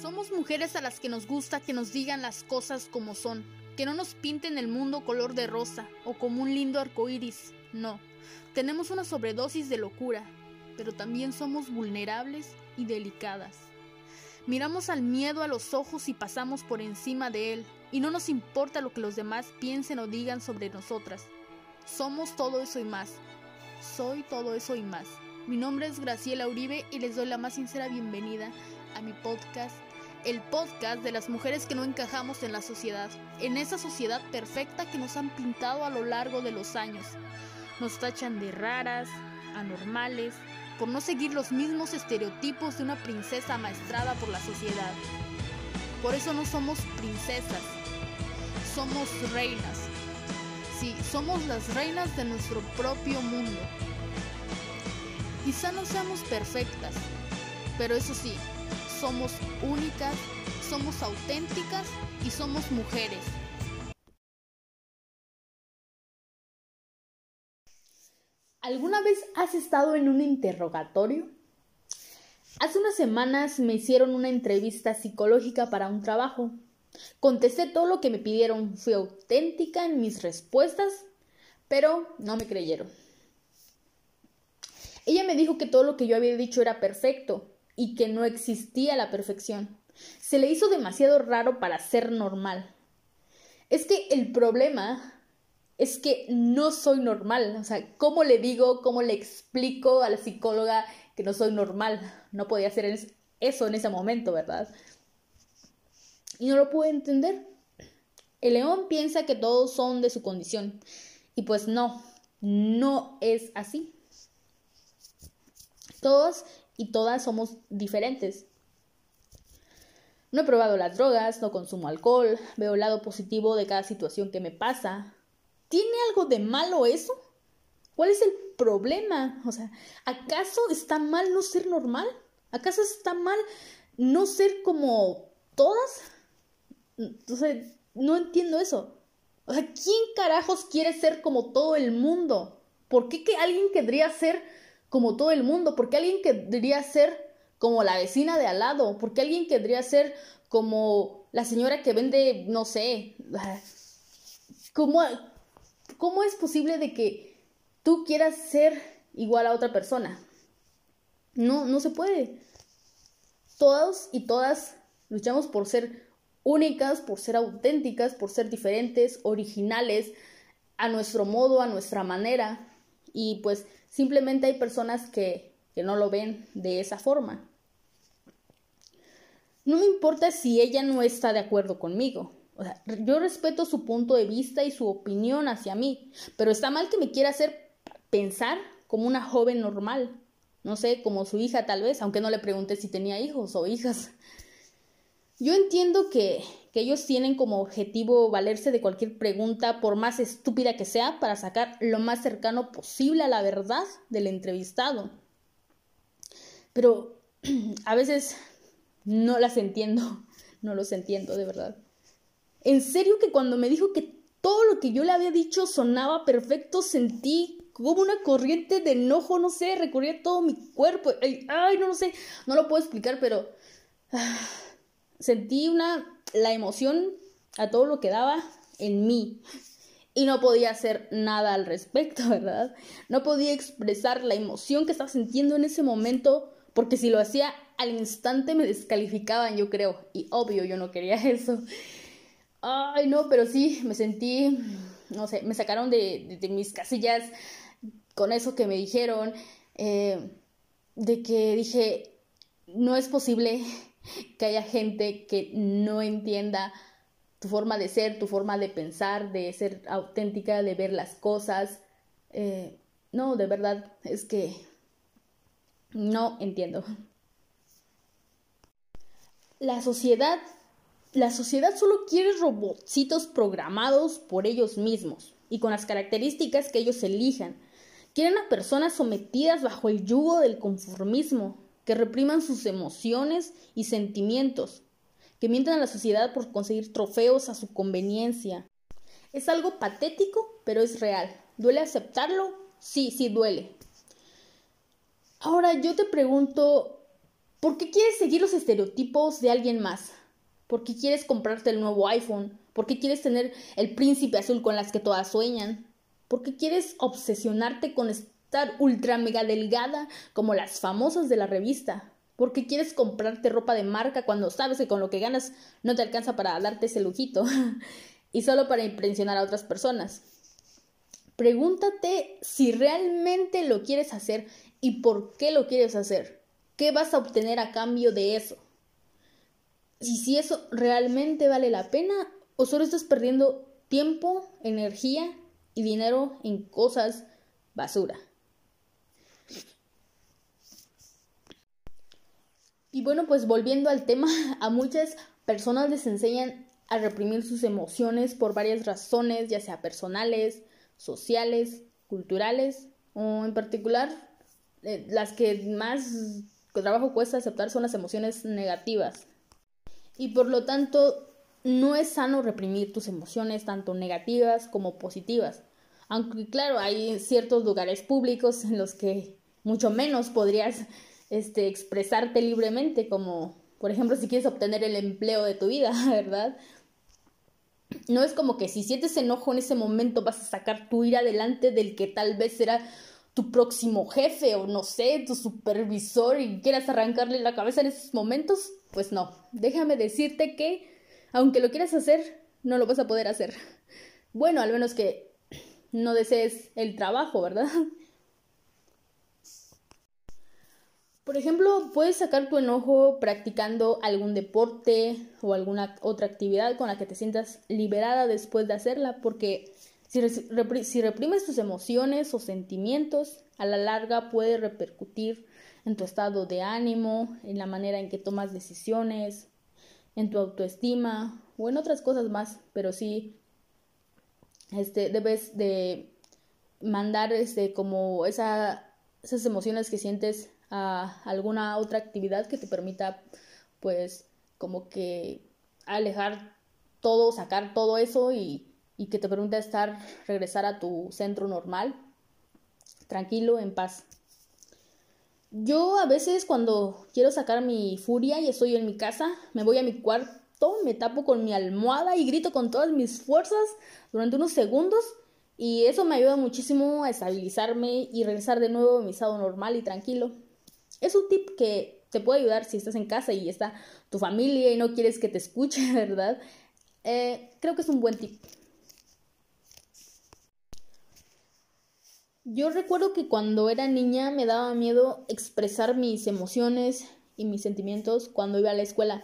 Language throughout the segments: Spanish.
Somos mujeres a las que nos gusta que nos digan las cosas como son, que no nos pinten el mundo color de rosa o como un lindo arco iris. No, tenemos una sobredosis de locura, pero también somos vulnerables y delicadas. Miramos al miedo a los ojos y pasamos por encima de él, y no nos importa lo que los demás piensen o digan sobre nosotras. Somos todo eso y más. Soy todo eso y más. Mi nombre es Graciela Uribe y les doy la más sincera bienvenida a mi podcast el podcast de las mujeres que no encajamos en la sociedad, en esa sociedad perfecta que nos han pintado a lo largo de los años. Nos tachan de raras, anormales, por no seguir los mismos estereotipos de una princesa amaestrada por la sociedad. Por eso no somos princesas, somos reinas. Sí, somos las reinas de nuestro propio mundo. Quizá no seamos perfectas, pero eso sí, somos únicas, somos auténticas y somos mujeres. ¿Alguna vez has estado en un interrogatorio? Hace unas semanas me hicieron una entrevista psicológica para un trabajo. Contesté todo lo que me pidieron, fui auténtica en mis respuestas, pero no me creyeron. Ella me dijo que todo lo que yo había dicho era perfecto, y que no existía la perfección. Se le hizo demasiado raro para ser normal. Es que el problema es que no soy normal. O sea, ¿cómo le digo, cómo le explico a la psicóloga que no soy normal? No podía hacer eso en ese momento, ¿verdad? Y no lo pude entender. El león piensa que todos son de su condición. Y pues no, no es así. Todos y todas somos diferentes. No he probado las drogas, no consumo alcohol, veo el lado positivo de cada situación que me pasa. ¿Tiene algo de malo eso? ¿Cuál es el problema? O sea, ¿acaso está mal no ser normal? ¿Acaso está mal no ser como todas? Entonces, no entiendo eso. O sea, ¿quién carajos quiere ser como todo el mundo? ¿Por qué que alguien querría ser como todo el mundo? porque alguien querría ser como la vecina de al lado? porque alguien querría ser como la señora que vende, no sé, ¿cómo, cómo es posible de que tú quieras ser igual a otra persona? No, no se puede. Todos y todas luchamos por ser únicas, por ser auténticas, por ser diferentes, originales, a nuestro modo, a nuestra manera. Y pues Simplemente hay personas que, que no lo ven de esa forma. No me importa si ella no está de acuerdo conmigo. O sea, yo respeto su punto de vista y su opinión hacia mí, pero está mal que me quiera hacer pensar como una joven normal. No sé, como su hija tal vez, aunque no le pregunté si tenía hijos o hijas. Yo entiendo que, que ellos tienen como objetivo valerse de cualquier pregunta, por más estúpida que sea, para sacar lo más cercano posible a la verdad del entrevistado. Pero a veces no las entiendo, no los entiendo de verdad. En serio que cuando me dijo que todo lo que yo le había dicho sonaba perfecto, sentí como una corriente de enojo, no sé, recorría todo mi cuerpo. Ay, ay no, no sé, no lo puedo explicar, pero sentí una la emoción a todo lo que daba en mí y no podía hacer nada al respecto, ¿verdad? No podía expresar la emoción que estaba sintiendo en ese momento porque si lo hacía al instante me descalificaban, yo creo, y obvio yo no quería eso. Ay, no, pero sí, me sentí, no sé, me sacaron de, mis casillas con eso que me dijeron, eh, de que dije, no es posible que haya gente que no entienda tu forma de ser, tu forma de pensar, de ser auténtica, de ver las cosas. Eh, no, de verdad, es que no entiendo. La sociedad, la sociedad solo quiere robotcitos programados por ellos mismos y con las características que ellos elijan. Quieren a personas sometidas bajo el yugo del conformismo, que repriman sus emociones y sentimientos, que mientan a la sociedad por conseguir trofeos a su conveniencia. Es algo patético, pero es real. ¿Duele aceptarlo? Sí, sí duele. Ahora yo te pregunto, ¿Por qué quieres seguir los estereotipos de alguien más? ¿Por qué quieres comprarte el nuevo iPhone? ¿Por qué quieres tener el príncipe azul con las que todas sueñan? ¿Por qué quieres obsesionarte con estar ultra mega delgada como las famosas de la revista? ¿Por qué quieres comprarte ropa de marca cuando sabes que con lo que ganas no te alcanza para darte ese lujito? y solo para impresionar a otras personas. Pregúntate si realmente lo quieres hacer y por qué lo quieres hacer. ¿Qué vas a obtener a cambio de eso? Y si eso realmente vale la pena o solo estás perdiendo tiempo, energía y dinero en cosas basura. Y bueno, pues volviendo al tema, a muchas personas les enseñan a reprimir sus emociones por varias razones, ya sea personales, sociales, culturales o en particular eh, las que más trabajo cuesta aceptar son las emociones negativas. Y por lo tanto, no es sano reprimir tus emociones, tanto negativas como positivas. Aunque claro, hay ciertos lugares públicos en los que mucho menos podrías este, expresarte libremente, como por ejemplo si quieres obtener el empleo de tu vida, ¿verdad? No es como que si sientes enojo en ese momento vas a sacar tu ira delante del que tal vez será tu próximo jefe o no sé, tu supervisor y quieras arrancarle la cabeza en esos momentos, pues no. Déjame decirte que aunque lo quieras hacer, no lo vas a poder hacer. Bueno, al menos que no desees el trabajo, ¿verdad? Por ejemplo, puedes sacar tu enojo practicando algún deporte o alguna otra actividad con la que te sientas liberada después de hacerla, porque si, reprimes tus emociones o sentimientos, a la larga puede repercutir en tu estado de ánimo, en la manera en que tomas decisiones, en tu autoestima o en otras cosas más, pero sí este, debes de mandar este, como esa, esas emociones que sientes a alguna otra actividad que te permita pues como que alejar todo, sacar todo eso y, y que te permita estar, regresar a tu centro normal, tranquilo, en paz. Yo a veces cuando quiero sacar mi furia y estoy en mi casa, me voy a mi cuarto, me tapo con mi almohada y grito con todas mis fuerzas durante unos segundos y eso me ayuda muchísimo a estabilizarme y regresar de nuevo a mi estado normal y tranquilo. Es un tip que te puede ayudar si estás en casa y está tu familia y no quieres que te escuche, ¿verdad? Eh, creo que es un buen tip. Yo recuerdo que cuando era niña me daba miedo expresar mis emociones y mis sentimientos cuando iba a la escuela.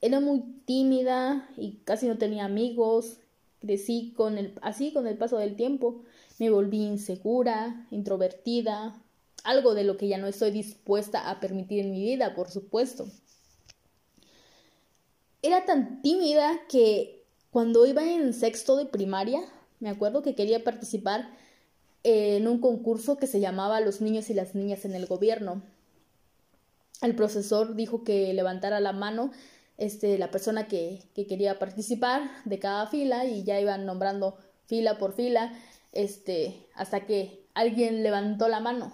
Era muy tímida y casi no tenía amigos. Crecí con el, así con el paso del tiempo. Me volví insegura, introvertida, algo de lo que ya no estoy dispuesta a permitir en mi vida, por supuesto. Era tan tímida que cuando iba en sexto de primaria, me acuerdo que quería participar en un concurso que se llamaba Los niños y las niñas en el gobierno. El profesor dijo que levantara la mano este, la persona que, que quería participar de cada fila y ya iban nombrando fila por fila este, hasta que alguien levantó la mano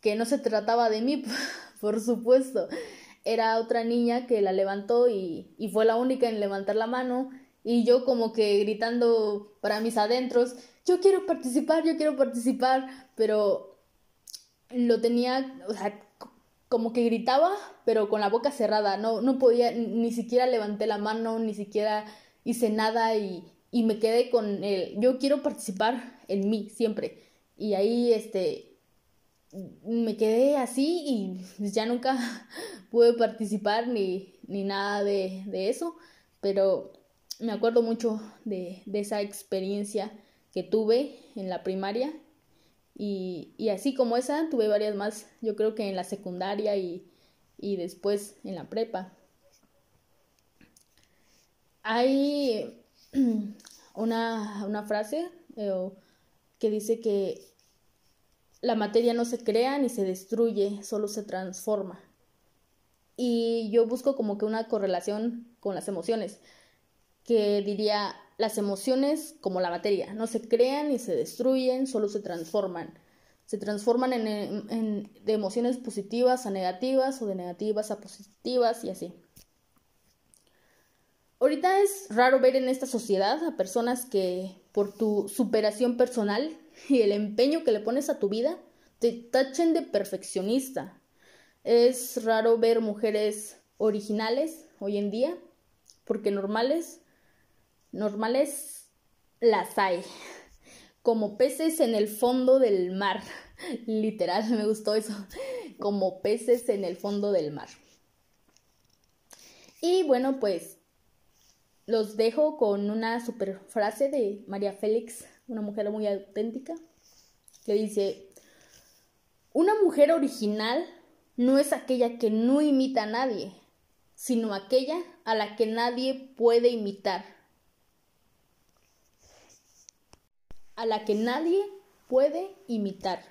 que no se trataba de mí, por supuesto. Era otra niña que la levantó y, y fue la única en levantar la mano y yo como que gritando para mis adentros, yo quiero participar, yo quiero participar, pero lo tenía, o sea, como que gritaba, pero con la boca cerrada, no, no podía, ni siquiera levanté la mano, ni siquiera hice nada y, y me quedé con el, yo quiero participar en mí siempre. Y ahí, este, me quedé así y ya nunca pude participar ni, ni nada de, de, eso, pero me acuerdo mucho de, de, esa experiencia que tuve en la primaria y, y, así como esa tuve varias más, yo creo que en la secundaria y, y después en la prepa. Hay una, una frase eh, que dice que la materia no se crea ni se destruye, solo se transforma. Y yo busco como que una correlación con las emociones, que diría las emociones como la materia, no se crean ni se destruyen, solo se transforman. Se transforman en, de emociones positivas a negativas o de negativas a positivas y así. Ahorita es raro ver en esta sociedad a personas que por tu superación personal y el empeño que le pones a tu vida te tachen de perfeccionista. Es raro ver mujeres originales hoy en día porque normales normales las hay como peces en el fondo del mar. Literal, me gustó eso. Como peces en el fondo del mar. Y bueno, pues los dejo con una super frase de María Félix, una mujer muy auténtica, que dice, una mujer original no es aquella que no imita a nadie, sino aquella a la que nadie puede imitar. A la que nadie puede imitar.